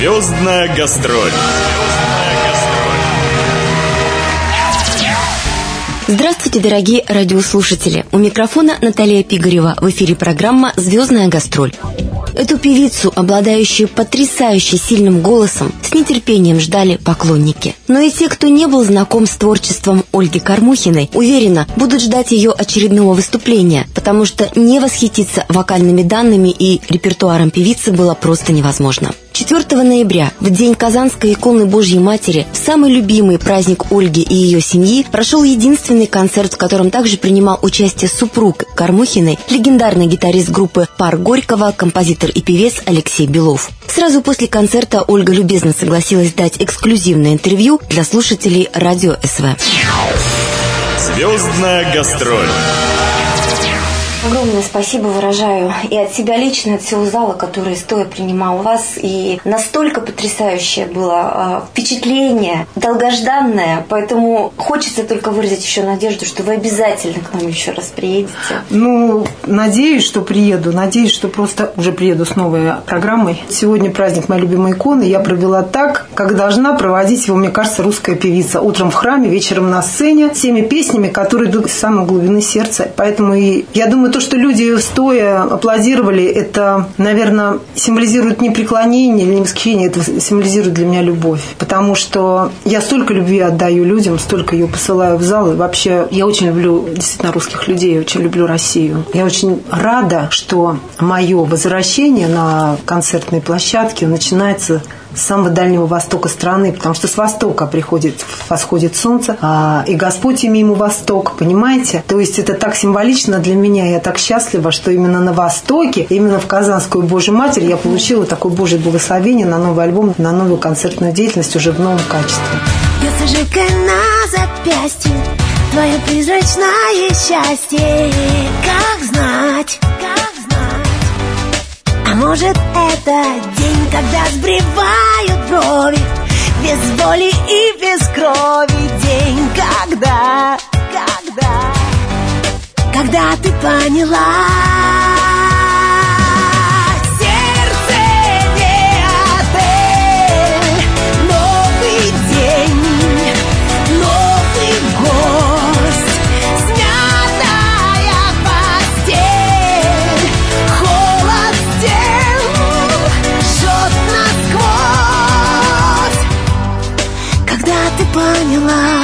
Звездная гастроль. Здравствуйте, дорогие радиослушатели! У микрофона Наталья Пигарева. В эфире программа «Звездная гастроль». Эту певицу, обладающую потрясающе сильным голосом, с нетерпением ждали поклонники. Но и те, кто не был знаком с творчеством Ольги Кормухиной, уверенно будут ждать ее очередного выступления, потому что не восхититься вокальными данными и репертуаром певицы было просто невозможно. 4 ноября, в день Казанской иконы Божьей Матери, в самый любимый праздник Ольги и ее семьи, прошел единственный концерт, в котором также принимал участие супруг Кормухиной, легендарный гитарист группы «Пар Горького», композитор и певец Алексей Белов. Сразу после концерта Ольга любезно согласилась дать эксклюзивное интервью для слушателей радио СВ. Звездная гастроль. Огромное спасибо выражаю и от себя лично, от всего зала, который стоя принимал вас. И настолько потрясающее было э, впечатление, долгожданное. Поэтому хочется только выразить еще надежду, что вы обязательно к нам еще раз приедете. Ну, надеюсь, что приеду. Надеюсь, что просто уже приеду с новой программой. Сегодня праздник моей любимой иконы. Я провела так, как должна проводить его, мне кажется, русская певица. Утром в храме, вечером на сцене, всеми песнями, которые идут из самой глубины сердца. Поэтому и я думаю, то, что люди стоя аплодировали, это, наверное, символизирует не преклонение или не восхищение, это символизирует для меня любовь. Потому что я столько любви отдаю людям, столько ее посылаю в зал. И вообще, я очень люблю действительно русских людей, я очень люблю Россию. Я очень рада, что мое возвращение на концертной площадке начинается самого дальнего востока страны, потому что с востока приходит, восходит солнце, а, и Господь имя ему восток, понимаете? То есть это так символично для меня, я так счастлива, что именно на востоке, именно в Казанскую Божью Матерь я получила такое Божье благословение на новый альбом, на новую концертную деятельность уже в новом качестве. Жилка на запястье Твое призрачное счастье Как знать, как А может это день, когда сбривают брови Без боли и без крови? День, когда, когда Когда ты поняла поняла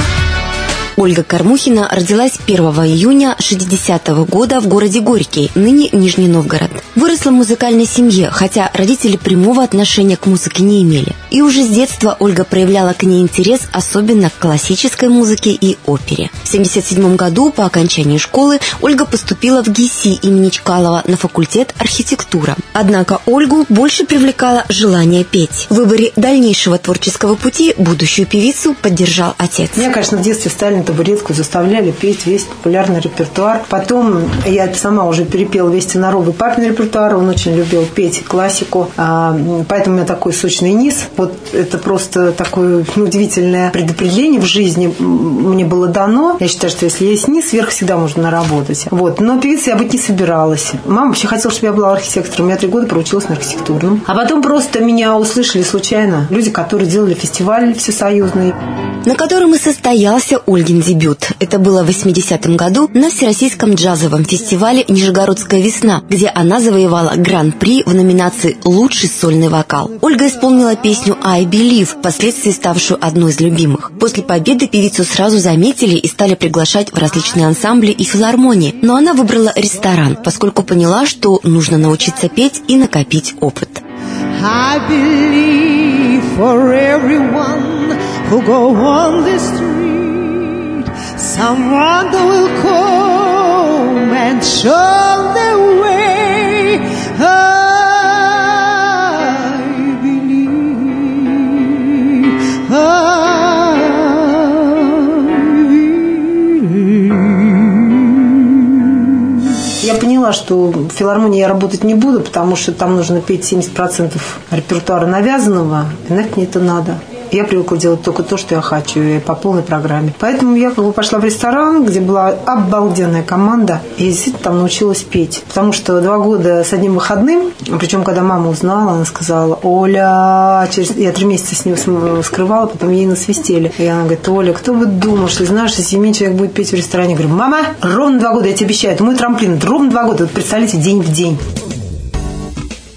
Ольга Кормухина родилась 1 июня 60 года в городе Горький, ныне Нижний Новгород. Выросла в музыкальной семье, хотя родители прямого отношения к музыке не имели. И уже с детства Ольга проявляла к ней интерес, особенно к классической музыке и опере. В 1977 году по окончании школы Ольга поступила в ГИСИ имени Чкалова на факультет архитектура. Однако Ольгу больше привлекало желание петь. В выборе дальнейшего творческого пути будущую певицу поддержал отец. Меня, конечно, в детстве ставили на табуретку, заставляли петь весь популярный репертуар. Потом я сама уже перепела весь теноровый папин репертуар. Он очень любил петь классику. А, Поэтому у меня такой сочный низ. Вот это просто такое удивительное предопределение в жизни мне было дано. Я считаю, что если есть низ, сверх всегда можно наработать. Вот. Но певицей я быть не собиралась. Мама вообще хотела, чтобы я была архитектором. Я три года проучилась на архитектурном. А потом просто меня услышали случайно люди, которые делали фестиваль всесоюзный. На котором и состоялся Ольгин дебют. Это было в 80-м году на Всероссийском джазовом фестивале «Нижегородская весна», где она завоевала гран-при в номинации «Лучший сольный вокал». Ольга исполнила песню «I Believe», впоследствии ставшую одной из любимых. После победы певицу сразу заметили и стали приглашать в различные ансамбли и филармонии, но она выбрала ресторан, поскольку поняла, что нужно научиться петь и накопить опыт. I believe for everyone who go on the street, someone that will come and show the way. I believe, I Я поняла, что в филармонии я работать не буду, потому что там нужно петь 70% репертуара навязанного, и мне это надо. Я привыкла делать только то, что я хочу, и по полной программе. Поэтому я как бы пошла в ресторан, где была обалденная команда, и действительно там научилась петь. Потому что два года с одним выходным, причем когда мама узнала, она сказала, Оля, через... я три месяца с нее скрывала, потом ей насвистели. И она говорит, Оля, кто бы думал, что из нашей семьи человек будет петь в ресторане? Я говорю, мама, ровно два года, я тебе обещаю, это мой трамплин, ровно два года, вот представляете, день в день.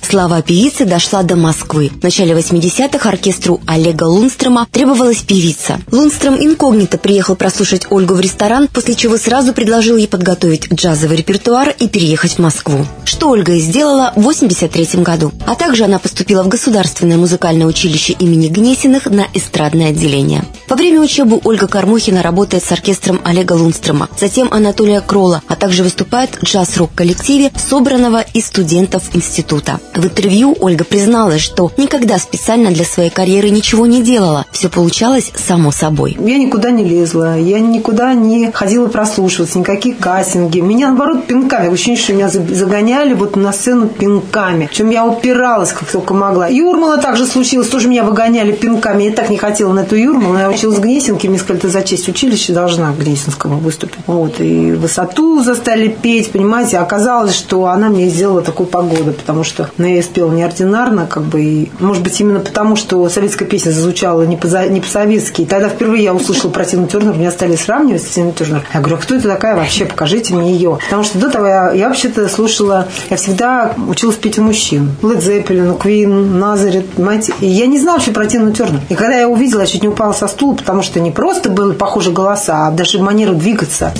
Слава певицы дошла до Москвы. В начале 80-х оркестру Олега Лунстрома требовалась певица. Лунстром инкогнито приехал прослушать Ольгу в ресторан, после чего сразу предложил ей подготовить джазовый репертуар и переехать в Москву. Что Ольга и сделала в 83 году. А также она поступила в Государственное музыкальное училище имени Гнесиных на эстрадное отделение. Во время учебы Ольга Кормухина работает с оркестром Олега Лунстрома, затем Анатолия Крола, а также выступает в джаз-рок-коллективе, собранного из студентов института. В интервью Ольга призналась, что никогда специально для своей карьеры ничего не делала. Все получалось само собой. Я никуда не лезла, я никуда не ходила прослушиваться, никакие кастинги. Меня, наоборот, пинками. Ощущение, что меня загоняли вот на сцену пинками. Причем я упиралась, как только могла. Юрмала также случилось, тоже меня выгоняли пинками. Я так не хотела на эту Юрмалу. Я училась в Гнесинке, мне сказали, ты за честь училища должна в Гнесинском выступить. Вот, и высоту застали петь, понимаете. Оказалось, что она мне сделала такую погоду, потому что на я спела неординарно, как бы, и, может быть, именно потому, что советская песня зазвучала не, по, не по-советски. И тогда впервые я услышала про Тину Тернер, меня стали сравнивать с Тиной Тернер. Я говорю, а кто это такая вообще? Покажите мне ее. Потому что до того я, я вообще-то слушала, я всегда училась петь у мужчин. Лед Зеппелин, Квин, Назарет, понимаете. И я не знала вообще про Тину Тернер. И когда я увидела, я чуть не упала со стула, потому что не просто были похожи голоса, а даже манера двигаться.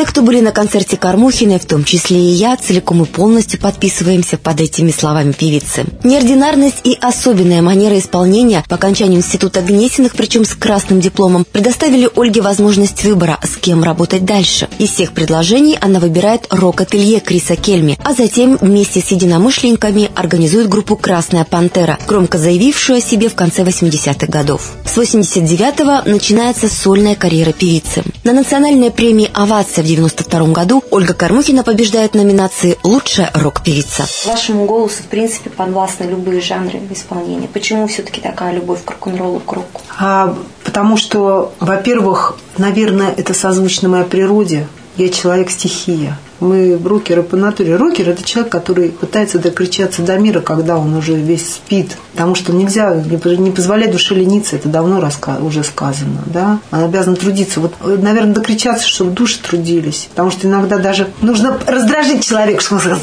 Те, кто были на концерте Кормухиной, в том числе и я, целиком и полностью подписываемся под этими словами певицы. Неординарность и особенная манера исполнения по окончанию института Гнесиных, причем с красным дипломом, предоставили Ольге возможность выбора, с кем работать дальше. Из всех предложений она выбирает рок-ателье Криса Кельми, а затем вместе с единомышленниками организует группу «Красная пантера», громко заявившую о себе в конце 80-х годов. С 89-го начинается сольная карьера певицы. На национальной премии «Овация» в 1992 году Ольга Кормухина побеждает в номинации «Лучшая рок-певица». Вашему голосу, в принципе, подвластны любые жанры исполнения. Почему все-таки такая любовь к рок-н-роллу, к року? А, потому что, во-первых, наверное, это созвучно моей природе. Я человек-стихия. Мы рокеры по натуре. Рокер – это человек, который пытается докричаться до мира, когда он уже весь спит. Потому что нельзя не позволять душе лениться, это давно уже сказано. Да? Она обязана трудиться. Вот, наверное, докричаться, чтобы души трудились. Потому что иногда даже нужно раздражить человека, чтобы он сказал,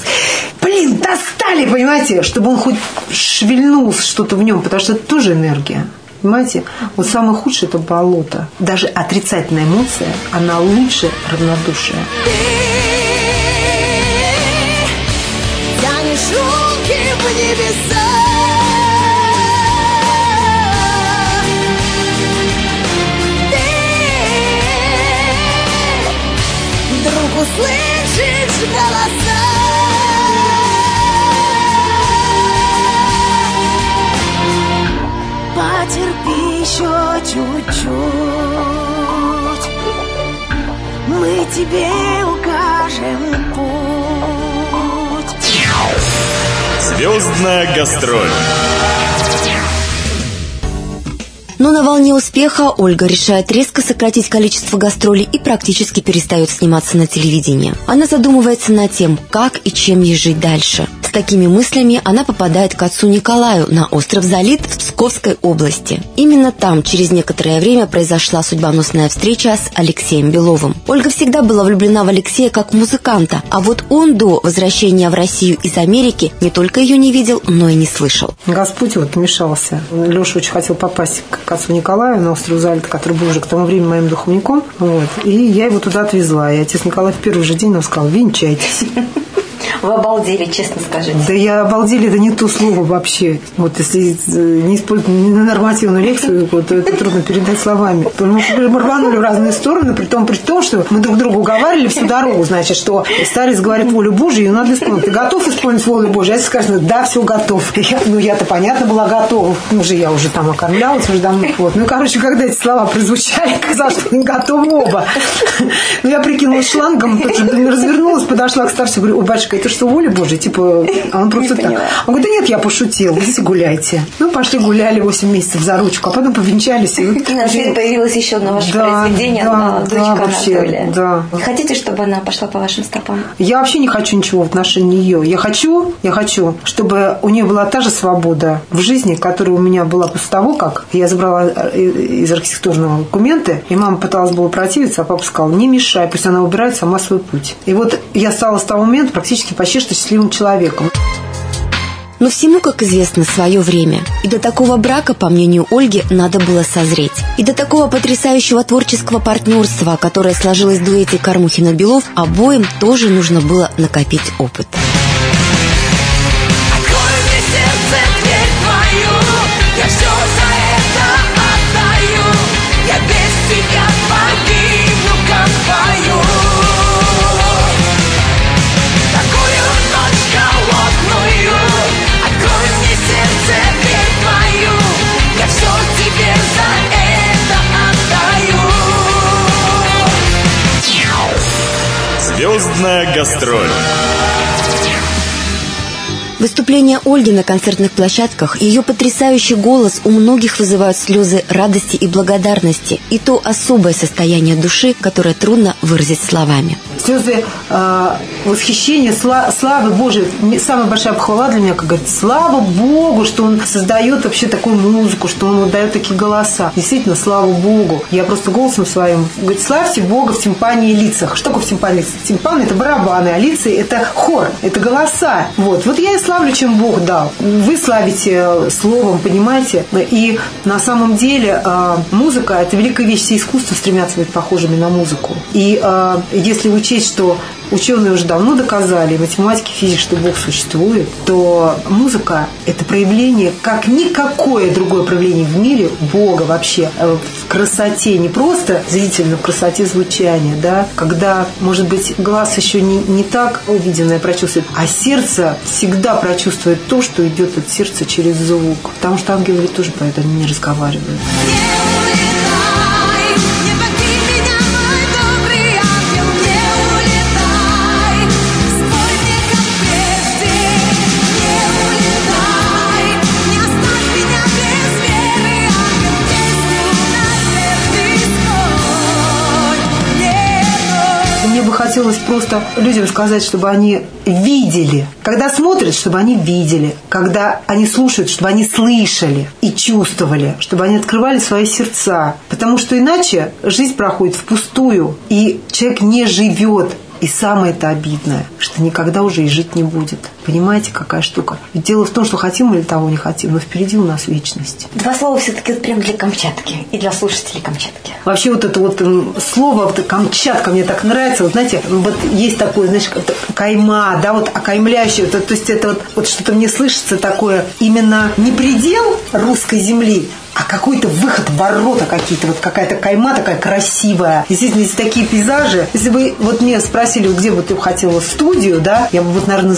блин, достали, понимаете, чтобы он хоть шевельнулся что-то в нем, потому что это тоже энергия. Понимаете, вот самое худшее – это болото. Даже отрицательная эмоция, она лучше равнодушия. Услышишь голоса. Потерпи еще чуть-чуть, мы тебе укажем путь. Звездная гастроль. Но на волне успеха Ольга решает резко сократить количество гастролей и практически перестает сниматься на телевидении. Она задумывается над тем, как и чем ей жить дальше. С такими мыслями она попадает к отцу Николаю на остров Залит в Псковской области. Именно там через некоторое время произошла судьбоносная встреча с Алексеем Беловым. Ольга всегда была влюблена в Алексея как музыканта, а вот он до возвращения в Россию из Америки не только ее не видел, но и не слышал. Господь вот вмешался. Леша очень хотел попасть к отцу Николаю на остров Залит, который был уже к тому времени моим духовником. Вот. И я его туда отвезла. И отец Николай в первый же день нам сказал, венчайтесь. Вы обалдели, честно скажите. Да я обалдели, это не то слово вообще. Вот если не использовать нормативную лекцию, то это трудно передать словами. Мы рванули в разные стороны, при том, при том, что мы друг друга уговаривали всю дорогу, значит, что старец говорит волю Божию, ее надо исполнить. Ты готов исполнить волю Божию? Я скажу, да, все готов. Я, ну, я-то, понятно, была готова. Уже я уже там окормлялась, уже давно. Вот. Ну, короче, когда эти слова прозвучали, казалось, что мы готовы оба. Ну, я прикинула шлангом, же развернулась, подошла к старцу, говорю, ой, батюшка, батюшка, это что, воля Божья? Типа, а он просто так. Он говорит, да нет, я пошутил, идите гуляйте. Ну, пошли гуляли 8 месяцев за ручку, а потом повенчались. И, и на свет появилось еще одно ваше да, произведение, да, да, дочка вообще, Анатолия. Да. Хотите, чтобы она пошла по вашим стопам? Я вообще не хочу ничего в отношении ее. Я хочу, я хочу, чтобы у нее была та же свобода в жизни, которая у меня была после того, как я забрала э, из архитектурного документы, и мама пыталась было противиться, а папа сказал, не мешай, пусть она выбирает сама свой путь. И вот я стала с того момента практически почти что счастливым человеком. Но всему, как известно, свое время. И до такого брака, по мнению Ольги, надо было созреть. И до такого потрясающего творческого партнерства, которое сложилось в дуэте Кармухина-Белов, обоим тоже нужно было накопить опыт. Звездная гастроль. Выступления Ольги на концертных площадках, ее потрясающий голос у многих вызывают слезы радости и благодарности, и то особое состояние души, которое трудно выразить словами. Слезы э, восхищения, сла, славы Божией. Самая большая похвала для меня, как говорит, слава Богу, что Он создает вообще такую музыку, что Он дает такие голоса. Действительно, слава Богу. Я просто голосом своим говорит, славьте Бога в тимпане и лицах. Что такое в тимпане лицах? Тимпан – это барабаны, а лица – это хор, это голоса. Вот. Вот я и славлю, чем Бог дал. Вы славите словом, понимаете? И на самом деле э, музыка – это великая вещь. Все искусства стремятся быть похожими на музыку. И э, если учесть, что ученые уже давно доказали, математики, физики, что Бог существует, то музыка – это проявление, как никакое другое проявление в мире Бога вообще э, в красоте, не просто зрительно, в красоте звучания, да, когда, может быть, глаз еще не, не так увиденное прочувствует, а сердце всегда прочувствует то, что идет от сердца через звук. Потому что ангелы тоже поют, они не разговаривают. Не хотелось просто людям сказать, чтобы они видели. Когда смотрят, чтобы они видели. Когда они слушают, чтобы они слышали и чувствовали. Чтобы они открывали свои сердца. Потому что иначе жизнь проходит впустую. И человек не живет. И самое это обидное, что никогда уже и жить не будет. Понимаете, какая штука? Ведь дело в том, что хотим или того не хотим, но впереди у нас вечность. Два слова все-таки прям для Камчатки и для слушателей Камчатки. Вообще вот это вот слово вот, Камчатка мне так нравится. Вот знаете, вот есть такое, знаешь, кайма, да, вот окаймляющее. Вот, то есть это вот, вот что-то мне слышится такое именно не предел русской земли, а какой-то выход, ворота какие-то, вот какая-то кайма такая красивая. Действительно, есть такие пейзажи. Если бы вот меня спросили, где бы ты хотела студию, да, я бы вот, наверное,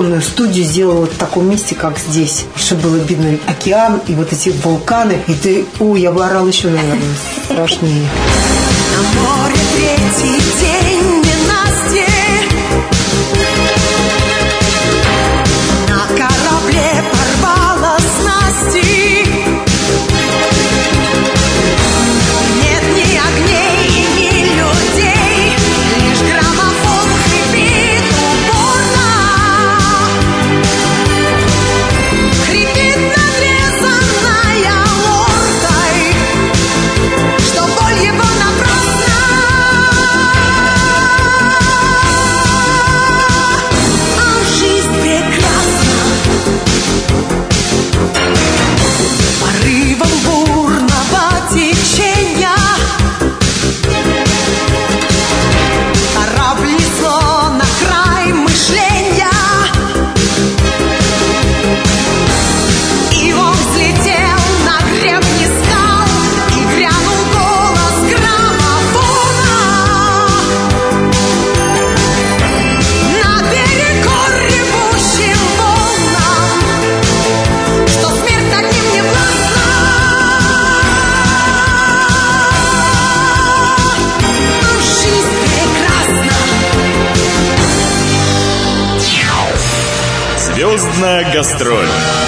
застекленную студию сделала в таком месте, как здесь. Чтобы было видно океан и вот эти вулканы. И ты, ой, я бы орала еще, наверное, страшнее. На море третий день Звездная гастроль.